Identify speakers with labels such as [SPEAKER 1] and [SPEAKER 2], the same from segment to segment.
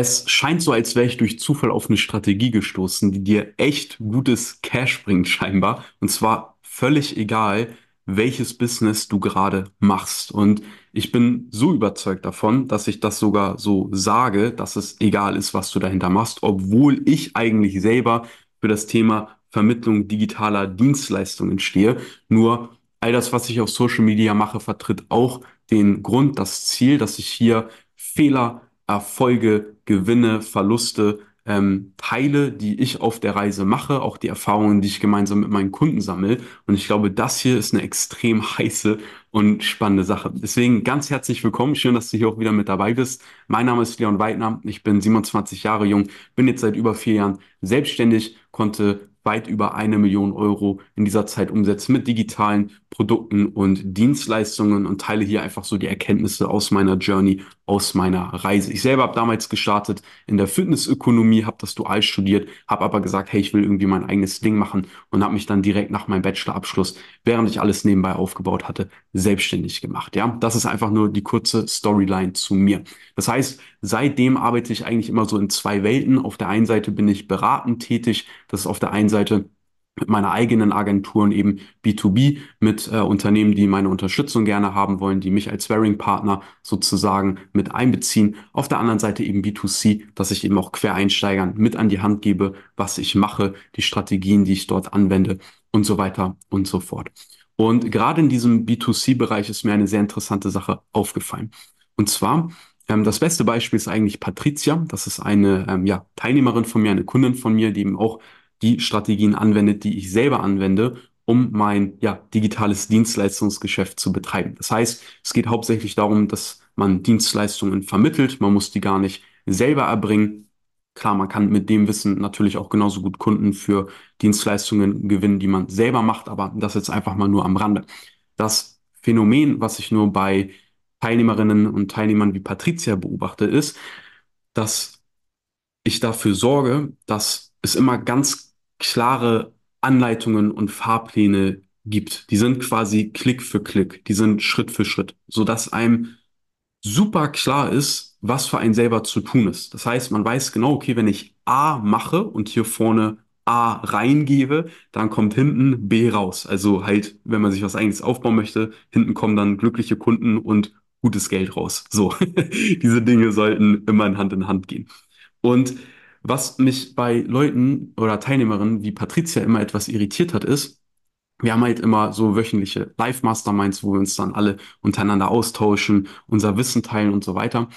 [SPEAKER 1] Es scheint so, als wäre ich durch Zufall auf eine Strategie gestoßen, die dir echt gutes Cash bringt, scheinbar. Und zwar völlig egal, welches Business du gerade machst. Und ich bin so überzeugt davon, dass ich das sogar so sage, dass es egal ist, was du dahinter machst, obwohl ich eigentlich selber für das Thema Vermittlung digitaler Dienstleistungen stehe. Nur all das, was ich auf Social Media mache, vertritt auch den Grund, das Ziel, dass ich hier Fehler Erfolge, Gewinne, Verluste ähm, teile, die ich auf der Reise mache, auch die Erfahrungen, die ich gemeinsam mit meinen Kunden sammle. Und ich glaube, das hier ist eine extrem heiße und spannende Sache. Deswegen ganz herzlich willkommen. Schön, dass du hier auch wieder mit dabei bist. Mein Name ist Leon Weidner. Ich bin 27 Jahre jung, bin jetzt seit über vier Jahren selbstständig, konnte weit über eine Million Euro in dieser Zeit umsetzen mit digitalen Produkten und Dienstleistungen und teile hier einfach so die Erkenntnisse aus meiner Journey, aus meiner Reise. Ich selber habe damals gestartet in der Fitnessökonomie, habe das dual studiert, habe aber gesagt, hey, ich will irgendwie mein eigenes Ding machen und habe mich dann direkt nach meinem Bachelorabschluss, während ich alles nebenbei aufgebaut hatte, selbstständig gemacht. Ja, das ist einfach nur die kurze Storyline zu mir. Das heißt, seitdem arbeite ich eigentlich immer so in zwei Welten. Auf der einen Seite bin ich beratend tätig, das ist auf der einen Seite mit meiner eigenen Agentur und eben B2B mit äh, Unternehmen, die meine Unterstützung gerne haben wollen, die mich als Swearing-Partner sozusagen mit einbeziehen. Auf der anderen Seite eben B2C, dass ich eben auch Quereinsteigern mit an die Hand gebe, was ich mache, die Strategien, die ich dort anwende und so weiter und so fort. Und gerade in diesem B2C-Bereich ist mir eine sehr interessante Sache aufgefallen. Und zwar, ähm, das beste Beispiel ist eigentlich Patricia. Das ist eine ähm, ja, Teilnehmerin von mir, eine Kundin von mir, die eben auch die Strategien anwendet, die ich selber anwende, um mein ja, digitales Dienstleistungsgeschäft zu betreiben. Das heißt, es geht hauptsächlich darum, dass man Dienstleistungen vermittelt. Man muss die gar nicht selber erbringen. Klar, man kann mit dem Wissen natürlich auch genauso gut Kunden für Dienstleistungen gewinnen, die man selber macht, aber das jetzt einfach mal nur am Rande. Das Phänomen, was ich nur bei Teilnehmerinnen und Teilnehmern wie Patricia beobachte, ist, dass ich dafür sorge, dass es immer ganz klare Anleitungen und Fahrpläne gibt. Die sind quasi Klick für Klick, die sind Schritt für Schritt, sodass einem super klar ist, was für einen selber zu tun ist. Das heißt, man weiß genau, okay, wenn ich A mache und hier vorne A reingebe, dann kommt hinten B raus. Also halt, wenn man sich was eigenes aufbauen möchte, hinten kommen dann glückliche Kunden und gutes Geld raus. So, diese Dinge sollten immer in Hand in Hand gehen. Und was mich bei Leuten oder Teilnehmerinnen wie Patricia immer etwas irritiert hat, ist, wir haben halt immer so wöchentliche Live-Masterminds, wo wir uns dann alle untereinander austauschen, unser Wissen teilen und so weiter.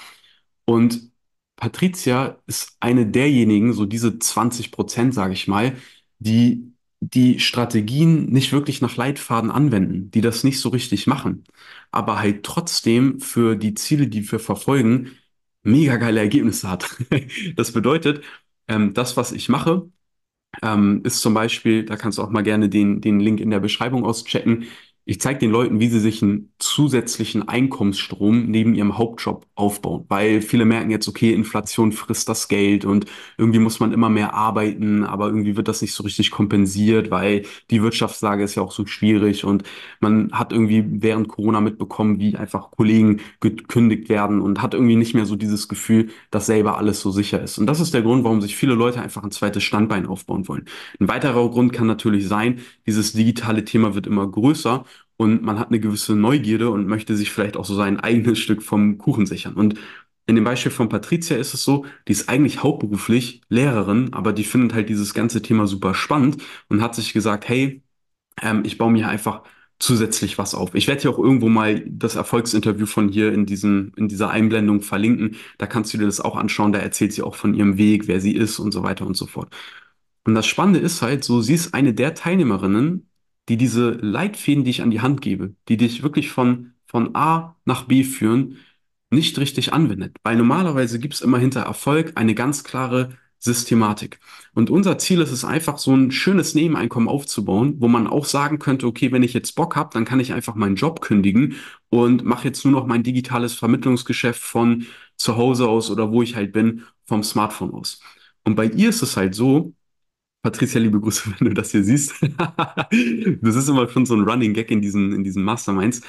[SPEAKER 1] Und Patricia ist eine derjenigen, so diese 20 Prozent, sage ich mal, die die Strategien nicht wirklich nach Leitfaden anwenden, die das nicht so richtig machen, aber halt trotzdem für die Ziele, die wir verfolgen, mega geile Ergebnisse hat. Das bedeutet, ähm, das, was ich mache, ähm, ist zum Beispiel, da kannst du auch mal gerne den, den Link in der Beschreibung auschecken, ich zeige den Leuten, wie sie sich einen zusätzlichen Einkommensstrom neben ihrem Hauptjob aufbauen, weil viele merken jetzt, okay, Inflation frisst das Geld und irgendwie muss man immer mehr arbeiten, aber irgendwie wird das nicht so richtig kompensiert, weil die Wirtschaftslage ist ja auch so schwierig und man hat irgendwie während Corona mitbekommen, wie einfach Kollegen gekündigt werden und hat irgendwie nicht mehr so dieses Gefühl, dass selber alles so sicher ist. Und das ist der Grund, warum sich viele Leute einfach ein zweites Standbein aufbauen wollen. Ein weiterer Grund kann natürlich sein, dieses digitale Thema wird immer größer und man hat eine gewisse Neugierde und möchte sich vielleicht auch so sein eigenes Stück vom Kuchen sichern. Und in dem Beispiel von Patricia ist es so, die ist eigentlich hauptberuflich Lehrerin, aber die findet halt dieses ganze Thema super spannend und hat sich gesagt, hey, ähm, ich baue mir einfach zusätzlich was auf. Ich werde hier auch irgendwo mal das Erfolgsinterview von hier in diesem, in dieser Einblendung verlinken. Da kannst du dir das auch anschauen. Da erzählt sie auch von ihrem Weg, wer sie ist und so weiter und so fort. Und das Spannende ist halt so, sie ist eine der Teilnehmerinnen, die diese Leitfäden, die ich an die Hand gebe, die dich wirklich von, von A nach B führen, nicht richtig anwendet. Weil normalerweise gibt es immer hinter Erfolg eine ganz klare Systematik. Und unser Ziel ist es einfach, so ein schönes Nebeneinkommen aufzubauen, wo man auch sagen könnte, okay, wenn ich jetzt Bock habe, dann kann ich einfach meinen Job kündigen und mache jetzt nur noch mein digitales Vermittlungsgeschäft von zu Hause aus oder wo ich halt bin, vom Smartphone aus. Und bei ihr ist es halt so, Patricia, liebe Grüße, wenn du das hier siehst. das ist immer schon so ein Running Gag in diesen, in diesen Masterminds.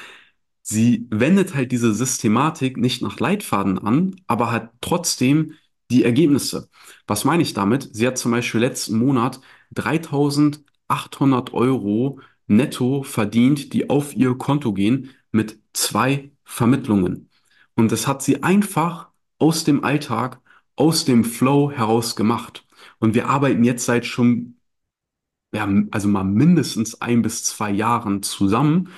[SPEAKER 1] Sie wendet halt diese Systematik nicht nach Leitfaden an, aber hat trotzdem die Ergebnisse. Was meine ich damit? Sie hat zum Beispiel letzten Monat 3800 Euro netto verdient, die auf ihr Konto gehen mit zwei Vermittlungen. Und das hat sie einfach aus dem Alltag, aus dem Flow heraus gemacht. Und wir arbeiten jetzt seit schon, ja, also mal mindestens ein bis zwei Jahren zusammen.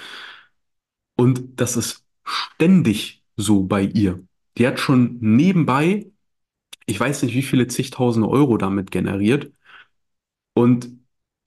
[SPEAKER 1] Und das ist ständig so bei ihr. Die hat schon nebenbei, ich weiß nicht, wie viele zigtausende Euro damit generiert. Und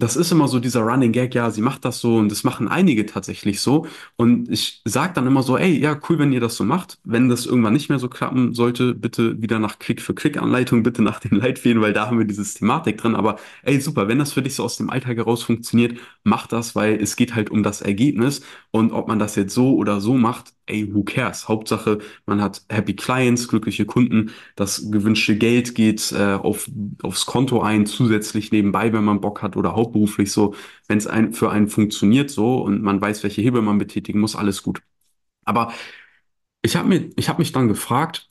[SPEAKER 1] das ist immer so dieser Running Gag, ja, sie macht das so und das machen einige tatsächlich so. Und ich sage dann immer so, ey, ja, cool, wenn ihr das so macht. Wenn das irgendwann nicht mehr so klappen sollte, bitte wieder nach Klick-für-Klick-Anleitung, bitte nach den Leitfäden, weil da haben wir diese Thematik drin. Aber ey, super, wenn das für dich so aus dem Alltag heraus funktioniert, mach das, weil es geht halt um das Ergebnis. Und ob man das jetzt so oder so macht, ey, who cares? Hauptsache, man hat happy Clients, glückliche Kunden, das gewünschte Geld geht äh, auf, aufs Konto ein, zusätzlich nebenbei, wenn man Bock hat oder hauptberuflich so. Wenn es ein, für einen funktioniert so und man weiß, welche Hebel man betätigen muss, alles gut. Aber ich habe mir, ich hab mich dann gefragt,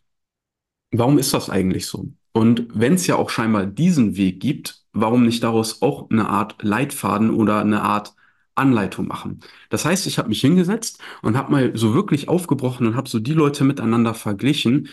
[SPEAKER 1] warum ist das eigentlich so? Und wenn es ja auch scheinbar diesen Weg gibt, warum nicht daraus auch eine Art Leitfaden oder eine Art Anleitung machen. Das heißt, ich habe mich hingesetzt und habe mal so wirklich aufgebrochen und habe so die Leute miteinander verglichen,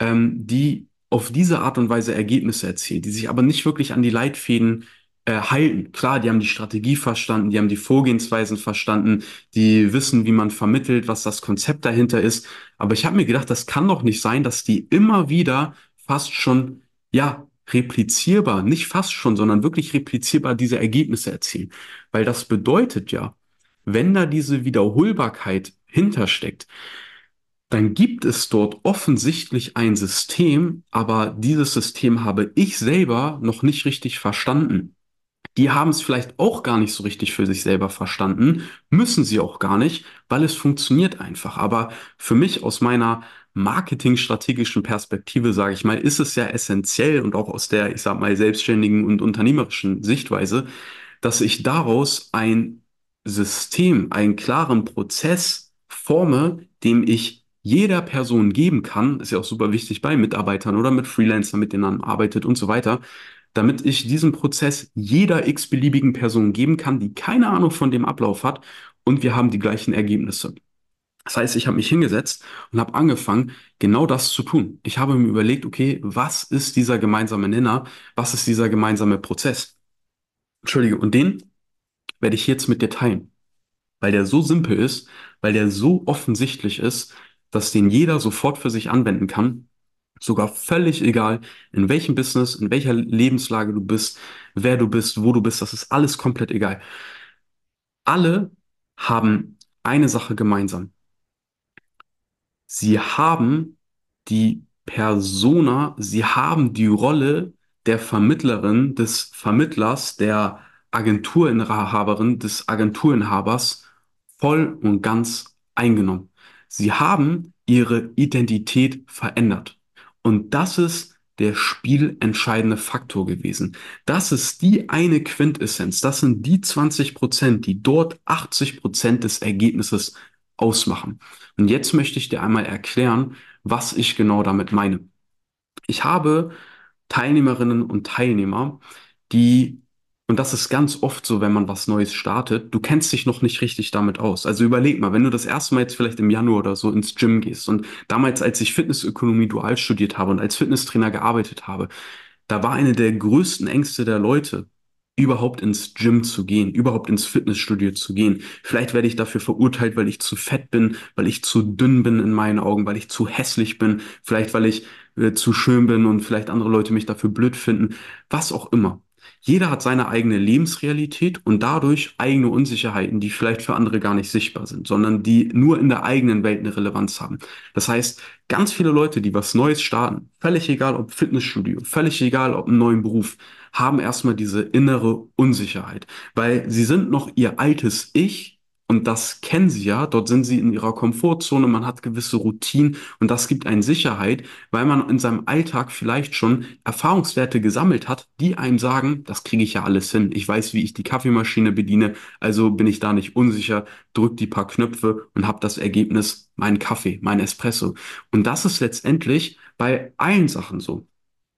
[SPEAKER 1] ähm, die auf diese Art und Weise Ergebnisse erzielen, die sich aber nicht wirklich an die Leitfäden äh, halten. Klar, die haben die Strategie verstanden, die haben die Vorgehensweisen verstanden, die wissen, wie man vermittelt, was das Konzept dahinter ist. Aber ich habe mir gedacht, das kann doch nicht sein, dass die immer wieder fast schon, ja, replizierbar, nicht fast schon, sondern wirklich replizierbar diese Ergebnisse erzielen. Weil das bedeutet ja, wenn da diese Wiederholbarkeit hintersteckt, dann gibt es dort offensichtlich ein System, aber dieses System habe ich selber noch nicht richtig verstanden. Die haben es vielleicht auch gar nicht so richtig für sich selber verstanden, müssen sie auch gar nicht, weil es funktioniert einfach. Aber für mich aus meiner marketingstrategischen Perspektive, sage ich mal, ist es ja essentiell und auch aus der, ich sag mal, selbstständigen und unternehmerischen Sichtweise, dass ich daraus ein System, einen klaren Prozess forme, dem ich jeder Person geben kann, ist ja auch super wichtig bei Mitarbeitern oder mit Freelancern, mit denen man arbeitet und so weiter, damit ich diesen Prozess jeder x-beliebigen Person geben kann, die keine Ahnung von dem Ablauf hat und wir haben die gleichen Ergebnisse. Das heißt, ich habe mich hingesetzt und habe angefangen, genau das zu tun. Ich habe mir überlegt, okay, was ist dieser gemeinsame Nenner? Was ist dieser gemeinsame Prozess? Entschuldige, und den werde ich jetzt mit dir teilen, weil der so simpel ist, weil der so offensichtlich ist, dass den jeder sofort für sich anwenden kann. Sogar völlig egal, in welchem Business, in welcher Lebenslage du bist, wer du bist, wo du bist, das ist alles komplett egal. Alle haben eine Sache gemeinsam. Sie haben die Persona, sie haben die Rolle der Vermittlerin, des Vermittlers, der Agenturinhaberin, des Agenturinhabers voll und ganz eingenommen. Sie haben ihre Identität verändert. Und das ist der spielentscheidende Faktor gewesen. Das ist die eine Quintessenz. Das sind die 20 Prozent, die dort 80 Prozent des Ergebnisses ausmachen. Und jetzt möchte ich dir einmal erklären, was ich genau damit meine. Ich habe Teilnehmerinnen und Teilnehmer, die, und das ist ganz oft so, wenn man was Neues startet, du kennst dich noch nicht richtig damit aus. Also überleg mal, wenn du das erste Mal jetzt vielleicht im Januar oder so ins Gym gehst und damals, als ich Fitnessökonomie dual studiert habe und als Fitnesstrainer gearbeitet habe, da war eine der größten Ängste der Leute, überhaupt ins Gym zu gehen, überhaupt ins Fitnessstudio zu gehen. Vielleicht werde ich dafür verurteilt, weil ich zu fett bin, weil ich zu dünn bin in meinen Augen, weil ich zu hässlich bin, vielleicht weil ich äh, zu schön bin und vielleicht andere Leute mich dafür blöd finden, was auch immer. Jeder hat seine eigene Lebensrealität und dadurch eigene Unsicherheiten, die vielleicht für andere gar nicht sichtbar sind, sondern die nur in der eigenen Welt eine Relevanz haben. Das heißt, ganz viele Leute, die was Neues starten, völlig egal ob Fitnessstudio, völlig egal ob einen neuen Beruf, haben erstmal diese innere Unsicherheit, weil sie sind noch ihr altes Ich und das kennen sie ja, dort sind sie in ihrer Komfortzone, man hat gewisse Routinen und das gibt einen Sicherheit, weil man in seinem Alltag vielleicht schon Erfahrungswerte gesammelt hat, die einem sagen, das kriege ich ja alles hin. Ich weiß, wie ich die Kaffeemaschine bediene, also bin ich da nicht unsicher, drück die paar Knöpfe und habe das Ergebnis, meinen Kaffee, mein Espresso. Und das ist letztendlich bei allen Sachen so.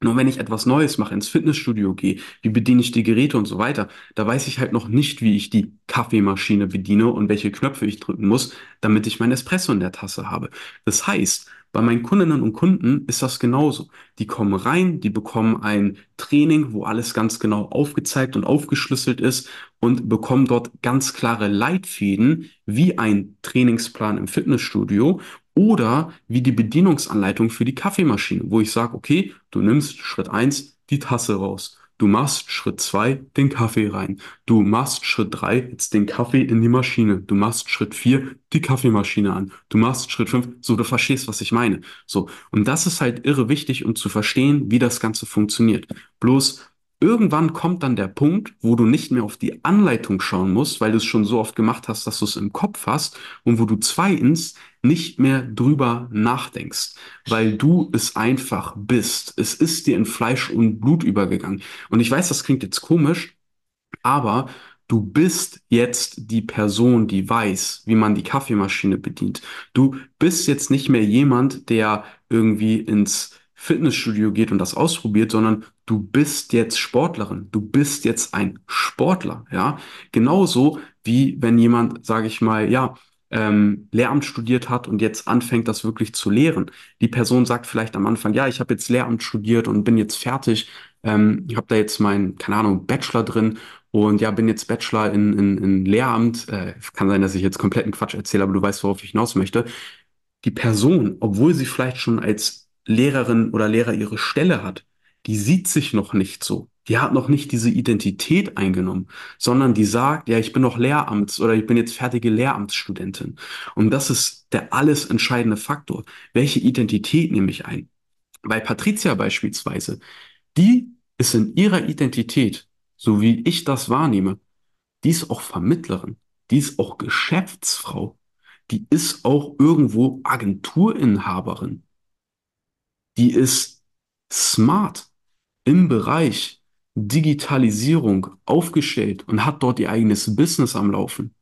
[SPEAKER 1] Nur wenn ich etwas Neues mache, ins Fitnessstudio gehe, wie bediene ich die Geräte und so weiter, da weiß ich halt noch nicht, wie ich die Kaffeemaschine bediene und welche Knöpfe ich drücken muss, damit ich mein Espresso in der Tasse habe. Das heißt, bei meinen Kundinnen und Kunden ist das genauso. Die kommen rein, die bekommen ein Training, wo alles ganz genau aufgezeigt und aufgeschlüsselt ist und bekommen dort ganz klare Leitfäden, wie ein Trainingsplan im Fitnessstudio oder wie die Bedienungsanleitung für die Kaffeemaschine, wo ich sage, okay, du nimmst Schritt eins die Tasse raus. Du machst Schritt zwei den Kaffee rein. Du machst Schritt drei jetzt den Kaffee in die Maschine. Du machst Schritt vier die Kaffeemaschine an. Du machst Schritt fünf so du verstehst, was ich meine. So. Und das ist halt irre wichtig, um zu verstehen, wie das Ganze funktioniert. Bloß Irgendwann kommt dann der Punkt, wo du nicht mehr auf die Anleitung schauen musst, weil du es schon so oft gemacht hast, dass du es im Kopf hast und wo du zweitens nicht mehr drüber nachdenkst, weil du es einfach bist. Es ist dir in Fleisch und Blut übergegangen. Und ich weiß, das klingt jetzt komisch, aber du bist jetzt die Person, die weiß, wie man die Kaffeemaschine bedient. Du bist jetzt nicht mehr jemand, der irgendwie ins Fitnessstudio geht und das ausprobiert, sondern du bist jetzt Sportlerin, du bist jetzt ein Sportler, ja. Genauso wie wenn jemand, sage ich mal, ja, ähm, Lehramt studiert hat und jetzt anfängt, das wirklich zu lehren. Die Person sagt vielleicht am Anfang, ja, ich habe jetzt Lehramt studiert und bin jetzt fertig, ähm, ich habe da jetzt mein, keine Ahnung, Bachelor drin und ja, bin jetzt Bachelor in, in, in Lehramt. Äh, kann sein, dass ich jetzt kompletten Quatsch erzähle, aber du weißt, worauf ich hinaus möchte. Die Person, obwohl sie vielleicht schon als Lehrerin oder Lehrer ihre Stelle hat, die sieht sich noch nicht so. Die hat noch nicht diese Identität eingenommen, sondern die sagt, ja, ich bin noch Lehramts oder ich bin jetzt fertige Lehramtsstudentin. Und das ist der alles entscheidende Faktor. Welche Identität nehme ich ein? Bei Patricia beispielsweise, die ist in ihrer Identität, so wie ich das wahrnehme, die ist auch Vermittlerin, die ist auch Geschäftsfrau, die ist auch irgendwo Agenturinhaberin, die ist smart im Bereich Digitalisierung aufgestellt und hat dort ihr eigenes Business am Laufen.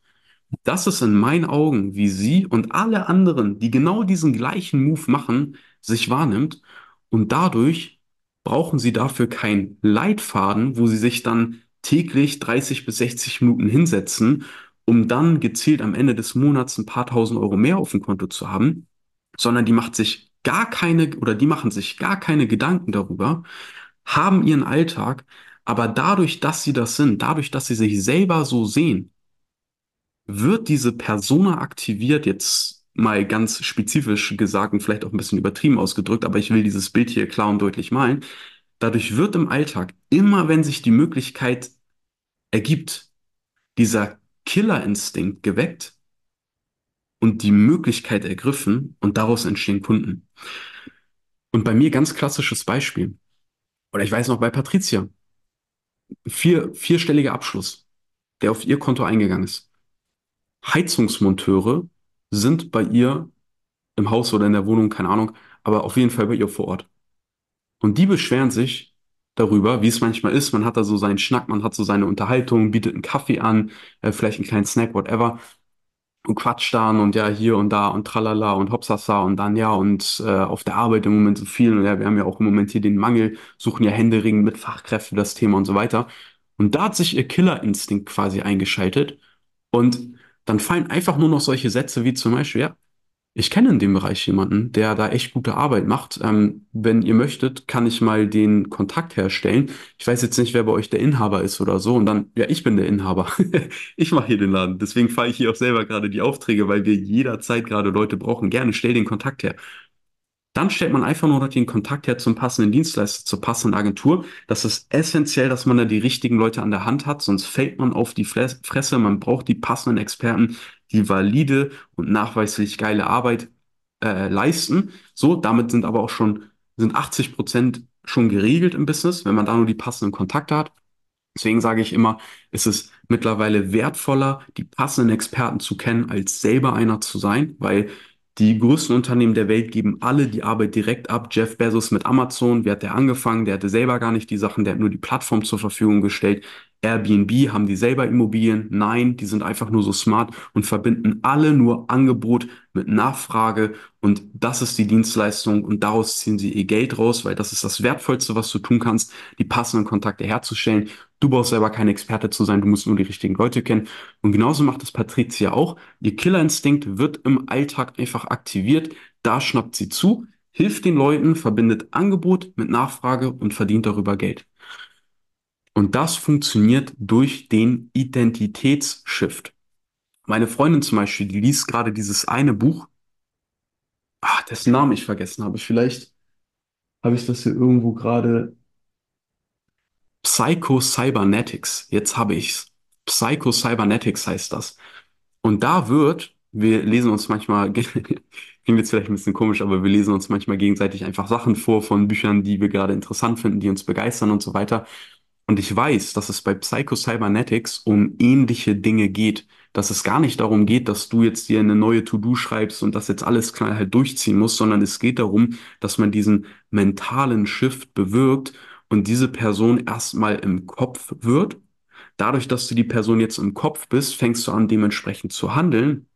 [SPEAKER 1] Das ist in meinen Augen, wie sie und alle anderen, die genau diesen gleichen Move machen, sich wahrnimmt. Und dadurch brauchen sie dafür keinen Leitfaden, wo sie sich dann täglich 30 bis 60 Minuten hinsetzen, um dann gezielt am Ende des Monats ein paar tausend Euro mehr auf dem Konto zu haben, sondern die macht sich gar keine oder die machen sich gar keine Gedanken darüber, haben ihren Alltag, aber dadurch, dass sie das sind, dadurch, dass sie sich selber so sehen, wird diese Persona aktiviert, jetzt mal ganz spezifisch gesagt und vielleicht auch ein bisschen übertrieben ausgedrückt, aber ich will dieses Bild hier klar und deutlich malen. Dadurch wird im Alltag, immer wenn sich die Möglichkeit ergibt, dieser Killerinstinkt geweckt und die Möglichkeit ergriffen und daraus entstehen Kunden. Und bei mir ganz klassisches Beispiel. Oder ich weiß noch bei Patricia. Vier, vierstelliger Abschluss, der auf ihr Konto eingegangen ist. Heizungsmonteure sind bei ihr im Haus oder in der Wohnung, keine Ahnung, aber auf jeden Fall bei ihr vor Ort. Und die beschweren sich darüber, wie es manchmal ist. Man hat da so seinen Schnack, man hat so seine Unterhaltung, bietet einen Kaffee an, äh, vielleicht einen kleinen Snack, whatever und quatscht dann und ja hier und da und tralala und hopsasa und dann ja und äh, auf der Arbeit im Moment so viel und ja, wir haben ja auch im Moment hier den Mangel, suchen ja händeringend mit Fachkräften das Thema und so weiter. Und da hat sich ihr Killerinstinkt quasi eingeschaltet und dann fallen einfach nur noch solche Sätze wie zum Beispiel, ja, ich kenne in dem Bereich jemanden, der da echt gute Arbeit macht. Ähm, wenn ihr möchtet, kann ich mal den Kontakt herstellen. Ich weiß jetzt nicht, wer bei euch der Inhaber ist oder so. Und dann, ja, ich bin der Inhaber. Ich mache hier den Laden. Deswegen fahre ich hier auch selber gerade die Aufträge, weil wir jederzeit gerade Leute brauchen. Gerne, stell den Kontakt her. Dann stellt man einfach nur noch den Kontakt her zum passenden Dienstleister, zur passenden Agentur. Das ist essentiell, dass man da die richtigen Leute an der Hand hat, sonst fällt man auf die Fresse. Man braucht die passenden Experten, die valide und nachweislich geile Arbeit äh, leisten. So, damit sind aber auch schon, sind 80 Prozent schon geregelt im Business, wenn man da nur die passenden Kontakte hat. Deswegen sage ich immer, es ist mittlerweile wertvoller, die passenden Experten zu kennen, als selber einer zu sein, weil die größten Unternehmen der Welt geben alle die Arbeit direkt ab. Jeff Bezos mit Amazon, wie hat der angefangen? Der hatte selber gar nicht die Sachen, der hat nur die Plattform zur Verfügung gestellt. Airbnb, haben die selber Immobilien? Nein, die sind einfach nur so smart und verbinden alle nur Angebot mit Nachfrage und das ist die Dienstleistung und daraus ziehen sie ihr Geld raus, weil das ist das Wertvollste, was du tun kannst, die passenden Kontakte herzustellen. Du brauchst selber kein Experte zu sein, du musst nur die richtigen Leute kennen. Und genauso macht es Patricia auch. Ihr Killerinstinkt wird im Alltag einfach aktiviert. Da schnappt sie zu, hilft den Leuten, verbindet Angebot mit Nachfrage und verdient darüber Geld. Und das funktioniert durch den Identitätsshift. Meine Freundin zum Beispiel, die liest gerade dieses eine Buch, ah, dessen Namen ich vergessen habe. Vielleicht habe ich das hier irgendwo gerade. Psycho-Cybernetics. Jetzt habe ich's. Psycho-Cybernetics heißt das. Und da wird, wir lesen uns manchmal, klingt jetzt vielleicht ein bisschen komisch, aber wir lesen uns manchmal gegenseitig einfach Sachen vor von Büchern, die wir gerade interessant finden, die uns begeistern und so weiter. Und ich weiß, dass es bei Psycho-Cybernetics um ähnliche Dinge geht. Dass es gar nicht darum geht, dass du jetzt dir eine neue To-Do schreibst und das jetzt alles knallhart durchziehen musst, sondern es geht darum, dass man diesen mentalen Shift bewirkt und diese Person erstmal im Kopf wird. Dadurch, dass du die Person jetzt im Kopf bist, fängst du an, dementsprechend zu handeln.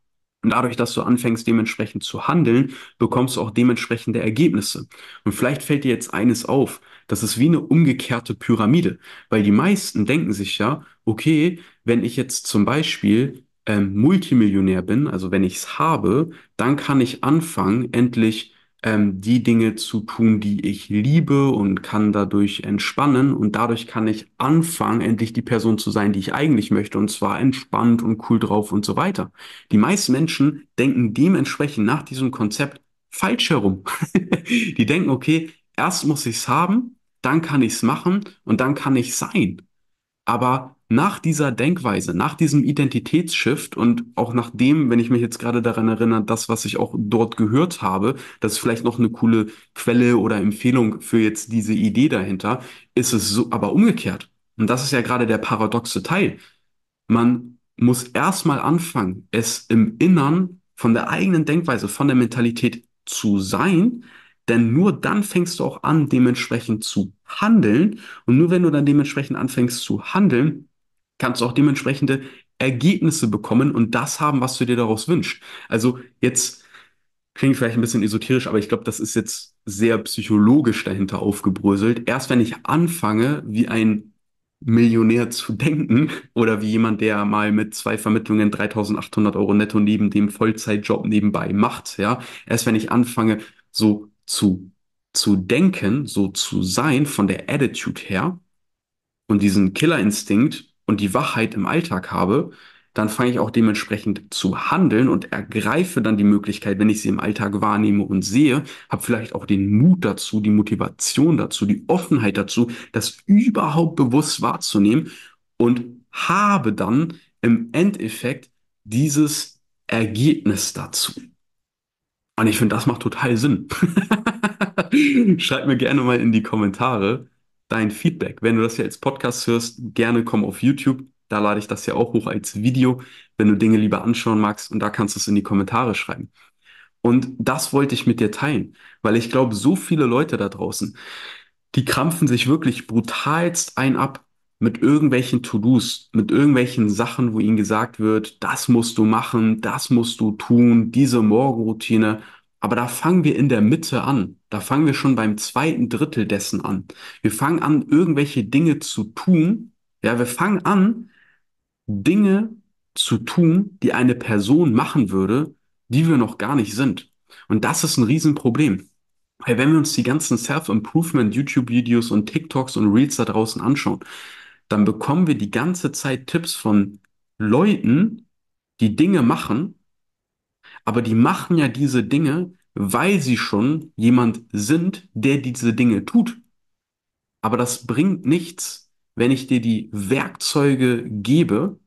[SPEAKER 1] Und dadurch, dass du anfängst, dementsprechend zu handeln, bekommst du auch dementsprechende Ergebnisse. Und vielleicht fällt dir jetzt eines auf. Das ist wie eine umgekehrte Pyramide, weil die meisten denken sich ja, okay, wenn ich jetzt zum Beispiel ähm, Multimillionär bin, also wenn ich es habe, dann kann ich anfangen, endlich ähm, die Dinge zu tun, die ich liebe und kann dadurch entspannen und dadurch kann ich anfangen, endlich die Person zu sein, die ich eigentlich möchte und zwar entspannt und cool drauf und so weiter. Die meisten Menschen denken dementsprechend nach diesem Konzept falsch herum. die denken, okay, erst muss ich es haben, dann kann ich es machen und dann kann ich sein. Aber nach dieser Denkweise, nach diesem Identitätsshift und auch nach dem, wenn ich mich jetzt gerade daran erinnere, das, was ich auch dort gehört habe, das ist vielleicht noch eine coole Quelle oder Empfehlung für jetzt diese Idee dahinter, ist es so, aber umgekehrt. Und das ist ja gerade der paradoxe Teil. Man muss erstmal anfangen, es im Innern von der eigenen Denkweise, von der Mentalität zu sein, denn nur dann fängst du auch an, dementsprechend zu handeln. Und nur wenn du dann dementsprechend anfängst zu handeln, kannst du auch dementsprechende Ergebnisse bekommen und das haben, was du dir daraus wünschst. Also jetzt klingt vielleicht ein bisschen esoterisch, aber ich glaube, das ist jetzt sehr psychologisch dahinter aufgebröselt. Erst wenn ich anfange, wie ein Millionär zu denken oder wie jemand, der mal mit zwei Vermittlungen 3800 Euro netto neben dem Vollzeitjob nebenbei macht, ja, erst wenn ich anfange, so zu, zu denken, so zu sein von der Attitude her und diesen Killerinstinkt und die Wachheit im Alltag habe, dann fange ich auch dementsprechend zu handeln und ergreife dann die Möglichkeit, wenn ich sie im Alltag wahrnehme und sehe, habe vielleicht auch den Mut dazu, die Motivation dazu, die Offenheit dazu, das überhaupt bewusst wahrzunehmen und habe dann im Endeffekt dieses Ergebnis dazu. Und ich finde, das macht total Sinn. Schreib mir gerne mal in die Kommentare dein Feedback. Wenn du das hier als Podcast hörst, gerne komm auf YouTube. Da lade ich das ja auch hoch als Video, wenn du Dinge lieber anschauen magst. Und da kannst du es in die Kommentare schreiben. Und das wollte ich mit dir teilen, weil ich glaube, so viele Leute da draußen, die krampfen sich wirklich brutalst ein ab mit irgendwelchen To-Dos, mit irgendwelchen Sachen, wo ihnen gesagt wird, das musst du machen, das musst du tun, diese Morgenroutine. Aber da fangen wir in der Mitte an. Da fangen wir schon beim zweiten Drittel dessen an. Wir fangen an, irgendwelche Dinge zu tun. Ja, wir fangen an, Dinge zu tun, die eine Person machen würde, die wir noch gar nicht sind. Und das ist ein Riesenproblem. Weil wenn wir uns die ganzen Self-Improvement YouTube-Videos und TikToks und Reels da draußen anschauen, dann bekommen wir die ganze Zeit Tipps von Leuten, die Dinge machen, aber die machen ja diese Dinge, weil sie schon jemand sind, der diese Dinge tut. Aber das bringt nichts, wenn ich dir die Werkzeuge gebe.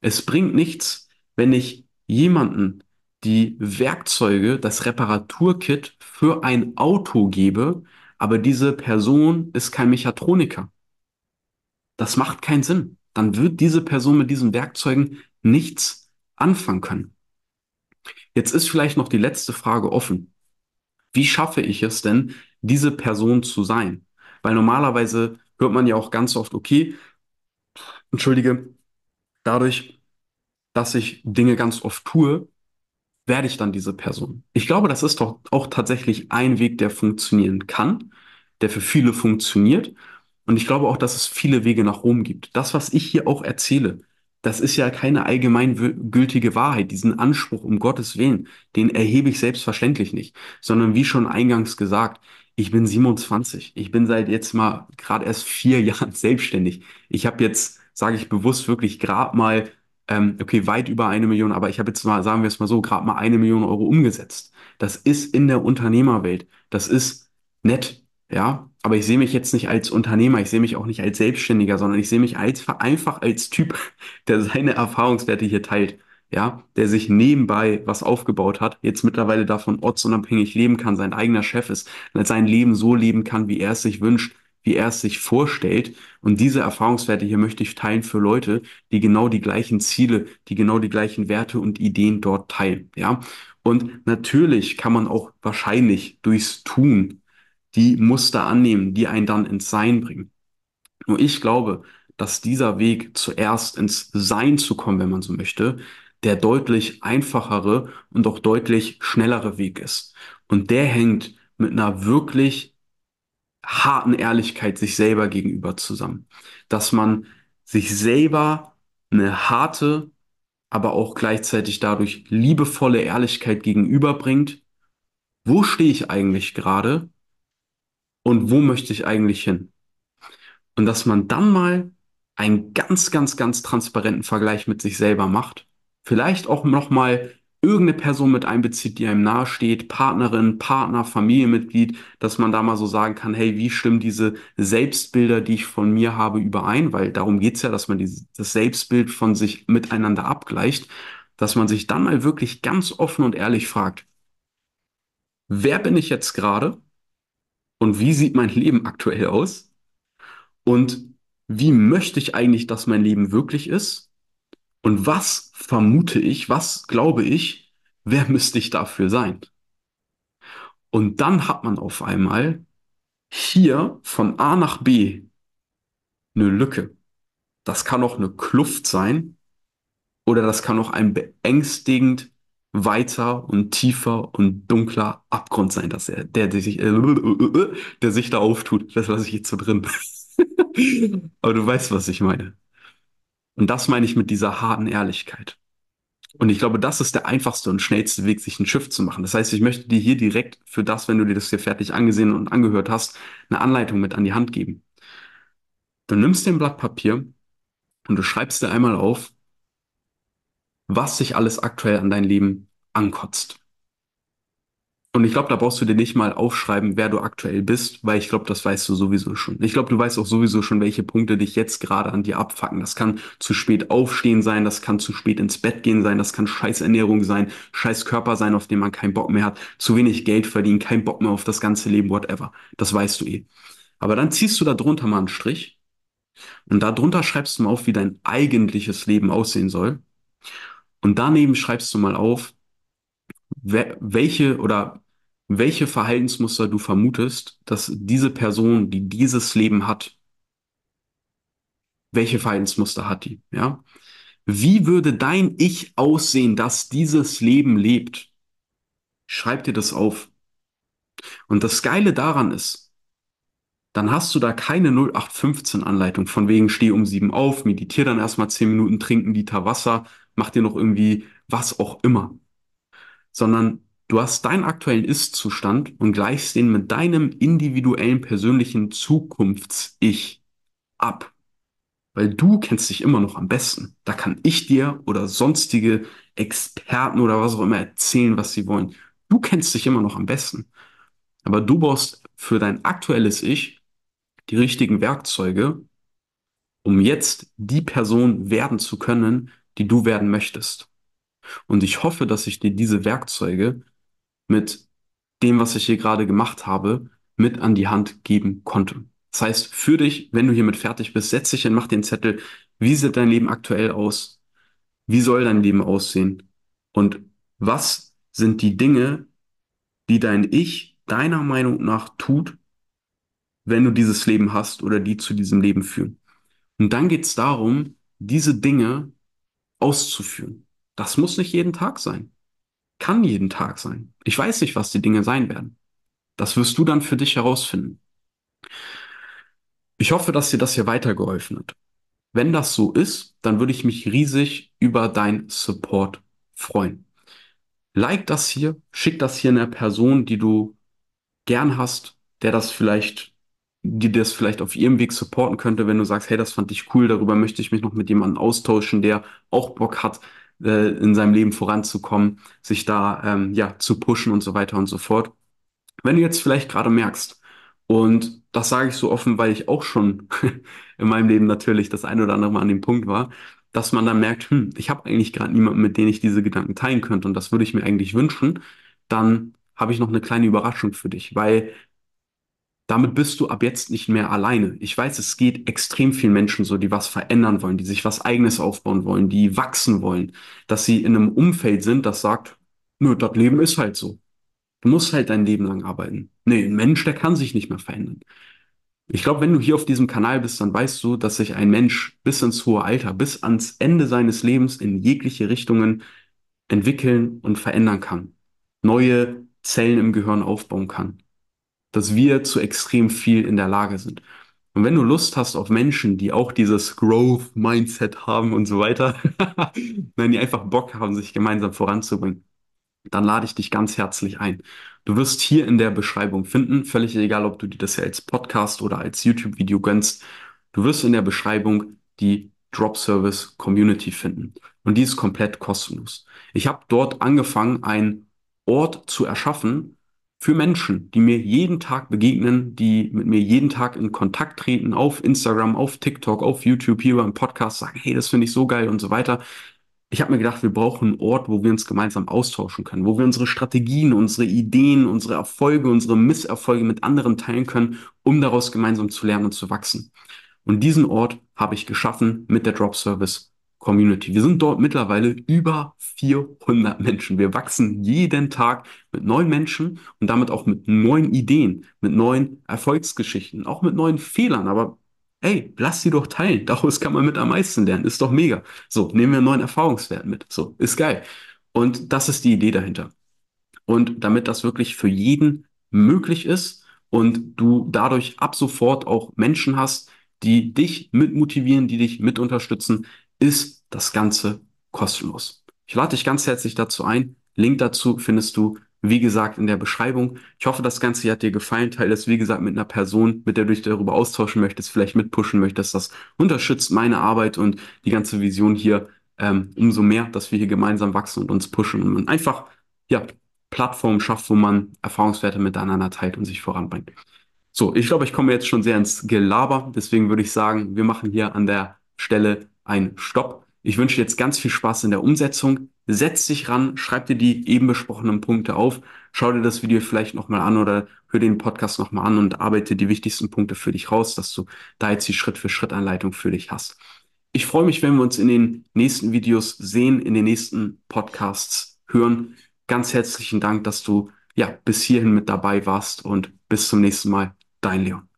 [SPEAKER 1] Es bringt nichts, wenn ich jemanden die Werkzeuge, das Reparaturkit für ein Auto gebe, aber diese Person ist kein Mechatroniker. Das macht keinen Sinn. Dann wird diese Person mit diesen Werkzeugen nichts anfangen können. Jetzt ist vielleicht noch die letzte Frage offen. Wie schaffe ich es denn, diese Person zu sein? Weil normalerweise hört man ja auch ganz oft, okay, entschuldige, dadurch, dass ich Dinge ganz oft tue, werde ich dann diese Person. Ich glaube, das ist doch auch tatsächlich ein Weg, der funktionieren kann, der für viele funktioniert. Und ich glaube auch, dass es viele Wege nach Rom gibt. Das, was ich hier auch erzähle, das ist ja keine allgemeingültige Wahrheit. Diesen Anspruch, um Gottes Willen, den erhebe ich selbstverständlich nicht, sondern wie schon eingangs gesagt, ich bin 27. Ich bin seit jetzt mal gerade erst vier Jahren selbstständig. Ich habe jetzt, sage ich bewusst, wirklich gerade mal ähm, okay, weit über eine Million, aber ich habe jetzt mal, sagen wir es mal so, gerade mal eine Million Euro umgesetzt. Das ist in der Unternehmerwelt. Das ist nett, ja. Aber ich sehe mich jetzt nicht als Unternehmer, ich sehe mich auch nicht als Selbstständiger, sondern ich sehe mich als, einfach als Typ, der seine Erfahrungswerte hier teilt. Ja, der sich nebenbei was aufgebaut hat, jetzt mittlerweile davon ortsunabhängig leben kann, sein eigener Chef ist, sein Leben so leben kann, wie er es sich wünscht, wie er es sich vorstellt. Und diese Erfahrungswerte hier möchte ich teilen für Leute, die genau die gleichen Ziele, die genau die gleichen Werte und Ideen dort teilen. Ja. Und natürlich kann man auch wahrscheinlich durchs Tun die Muster annehmen, die einen dann ins Sein bringen. Nur ich glaube, dass dieser Weg zuerst ins Sein zu kommen, wenn man so möchte, der deutlich einfachere und auch deutlich schnellere Weg ist. Und der hängt mit einer wirklich harten Ehrlichkeit sich selber gegenüber zusammen. Dass man sich selber eine harte, aber auch gleichzeitig dadurch liebevolle Ehrlichkeit gegenüberbringt. Wo stehe ich eigentlich gerade und wo möchte ich eigentlich hin? Und dass man dann mal einen ganz, ganz, ganz transparenten Vergleich mit sich selber macht. Vielleicht auch nochmal irgendeine Person mit einbezieht, die einem nahesteht, Partnerin, Partner, Familienmitglied, dass man da mal so sagen kann, hey, wie stimmen diese Selbstbilder, die ich von mir habe, überein? Weil darum geht's ja, dass man dieses, das Selbstbild von sich miteinander abgleicht, dass man sich dann mal wirklich ganz offen und ehrlich fragt, wer bin ich jetzt gerade und wie sieht mein Leben aktuell aus? Und wie möchte ich eigentlich, dass mein Leben wirklich ist? Und was vermute ich, was glaube ich, wer müsste ich dafür sein? Und dann hat man auf einmal hier von A nach B eine Lücke. Das kann auch eine Kluft sein oder das kann auch ein beängstigend weiter und tiefer und dunkler Abgrund sein, dass er, der, der sich, äh, der sich da auftut. Das lasse ich jetzt so drin. Aber du weißt, was ich meine. Und das meine ich mit dieser harten Ehrlichkeit. Und ich glaube, das ist der einfachste und schnellste Weg, sich ein Schiff zu machen. Das heißt, ich möchte dir hier direkt für das, wenn du dir das hier fertig angesehen und angehört hast, eine Anleitung mit an die Hand geben. Du nimmst den Blatt Papier und du schreibst dir einmal auf, was sich alles aktuell an dein Leben ankotzt. Und ich glaube, da brauchst du dir nicht mal aufschreiben, wer du aktuell bist, weil ich glaube, das weißt du sowieso schon. Ich glaube, du weißt auch sowieso schon, welche Punkte dich jetzt gerade an dir abfacken. Das kann zu spät aufstehen sein, das kann zu spät ins Bett gehen sein, das kann scheiß Ernährung sein, scheiß Körper sein, auf den man keinen Bock mehr hat, zu wenig Geld verdienen, kein Bock mehr auf das ganze Leben, whatever. Das weißt du eh. Aber dann ziehst du da drunter mal einen Strich und da drunter schreibst du mal auf, wie dein eigentliches Leben aussehen soll. Und daneben schreibst du mal auf, welche oder welche Verhaltensmuster du vermutest, dass diese Person, die dieses Leben hat, welche Verhaltensmuster hat die, ja? Wie würde dein Ich aussehen, das dieses Leben lebt? Schreib dir das auf. Und das Geile daran ist, dann hast du da keine 0815 Anleitung von wegen steh um sieben auf, meditiere dann erstmal zehn Minuten, trink einen Liter Wasser, mach dir noch irgendwie was auch immer. Sondern Du hast deinen aktuellen Ist-Zustand und gleichst den mit deinem individuellen persönlichen Zukunfts-Ich ab. Weil du kennst dich immer noch am besten. Da kann ich dir oder sonstige Experten oder was auch immer erzählen, was sie wollen. Du kennst dich immer noch am besten. Aber du brauchst für dein aktuelles Ich die richtigen Werkzeuge, um jetzt die Person werden zu können, die du werden möchtest. Und ich hoffe, dass ich dir diese Werkzeuge mit dem, was ich hier gerade gemacht habe, mit an die Hand geben konnte. Das heißt, für dich, wenn du hiermit fertig bist, setz dich hin, mach den Zettel. Wie sieht dein Leben aktuell aus? Wie soll dein Leben aussehen? Und was sind die Dinge, die dein Ich deiner Meinung nach tut, wenn du dieses Leben hast oder die zu diesem Leben führen? Und dann geht es darum, diese Dinge auszuführen. Das muss nicht jeden Tag sein. Kann jeden Tag sein. Ich weiß nicht, was die Dinge sein werden. Das wirst du dann für dich herausfinden. Ich hoffe, dass dir das hier weitergeholfen hat. Wenn das so ist, dann würde ich mich riesig über dein Support freuen. Like das hier, schick das hier einer Person, die du gern hast, der das vielleicht, die das vielleicht auf ihrem Weg supporten könnte, wenn du sagst, hey, das fand ich cool, darüber möchte ich mich noch mit jemandem austauschen, der auch Bock hat, äh, in seinem Leben voranzukommen, sich da ähm, ja zu pushen und so weiter und so fort. Wenn du jetzt vielleicht gerade merkst, und das sage ich so offen, weil ich auch schon in meinem Leben natürlich das ein oder andere Mal an dem Punkt war, dass man dann merkt, hm, ich habe eigentlich gerade niemanden, mit dem ich diese Gedanken teilen könnte und das würde ich mir eigentlich wünschen, dann habe ich noch eine kleine Überraschung für dich, weil damit bist du ab jetzt nicht mehr alleine. Ich weiß, es geht extrem vielen Menschen so, die was verändern wollen, die sich was Eigenes aufbauen wollen, die wachsen wollen, dass sie in einem Umfeld sind, das sagt, nö, das Leben ist halt so. Du musst halt dein Leben lang arbeiten. Nee, ein Mensch, der kann sich nicht mehr verändern. Ich glaube, wenn du hier auf diesem Kanal bist, dann weißt du, dass sich ein Mensch bis ins hohe Alter, bis ans Ende seines Lebens in jegliche Richtungen entwickeln und verändern kann. Neue Zellen im Gehirn aufbauen kann. Dass wir zu extrem viel in der Lage sind. Und wenn du Lust hast auf Menschen, die auch dieses Growth-Mindset haben und so weiter, wenn die einfach Bock haben, sich gemeinsam voranzubringen, dann lade ich dich ganz herzlich ein. Du wirst hier in der Beschreibung finden, völlig egal, ob du dir das ja als Podcast oder als YouTube-Video gönnst, du wirst in der Beschreibung die Drop Service Community finden. Und die ist komplett kostenlos. Ich habe dort angefangen, einen Ort zu erschaffen für Menschen, die mir jeden Tag begegnen, die mit mir jeden Tag in Kontakt treten, auf Instagram, auf TikTok, auf YouTube, hier beim Podcast, sagen, hey, das finde ich so geil und so weiter ich habe mir gedacht, wir brauchen einen Ort, wo wir uns gemeinsam austauschen können, wo wir unsere Strategien, unsere Ideen, unsere Erfolge, unsere Misserfolge mit anderen teilen können, um daraus gemeinsam zu lernen und zu wachsen. Und diesen Ort habe ich geschaffen mit der Drop Service Community. Wir sind dort mittlerweile über 400 Menschen. Wir wachsen jeden Tag mit neuen Menschen und damit auch mit neuen Ideen, mit neuen Erfolgsgeschichten, auch mit neuen Fehlern, aber ey, lass sie doch teilen. Daraus kann man mit am meisten lernen. Ist doch mega. So, nehmen wir einen neuen Erfahrungswert mit. So, ist geil. Und das ist die Idee dahinter. Und damit das wirklich für jeden möglich ist und du dadurch ab sofort auch Menschen hast, die dich mitmotivieren, die dich mit unterstützen, ist das Ganze kostenlos. Ich lade dich ganz herzlich dazu ein. Link dazu findest du wie gesagt, in der Beschreibung. Ich hoffe, das Ganze hat dir gefallen. Teile es, wie gesagt, mit einer Person, mit der du dich darüber austauschen möchtest, vielleicht mitpushen möchtest. Das unterstützt meine Arbeit und die ganze Vision hier ähm, umso mehr, dass wir hier gemeinsam wachsen und uns pushen und einfach, ja, Plattformen schafft, wo man Erfahrungswerte miteinander teilt und sich voranbringt. So, ich glaube, ich komme jetzt schon sehr ins Gelaber. Deswegen würde ich sagen, wir machen hier an der Stelle einen Stopp. Ich wünsche dir jetzt ganz viel Spaß in der Umsetzung setz dich ran, schreib dir die eben besprochenen Punkte auf, schau dir das Video vielleicht nochmal an oder hör den Podcast nochmal an und arbeite die wichtigsten Punkte für dich raus, dass du da jetzt die Schritt-für-Schritt-Anleitung für dich hast. Ich freue mich, wenn wir uns in den nächsten Videos sehen, in den nächsten Podcasts hören. Ganz herzlichen Dank, dass du ja bis hierhin mit dabei warst und bis zum nächsten Mal. Dein Leon.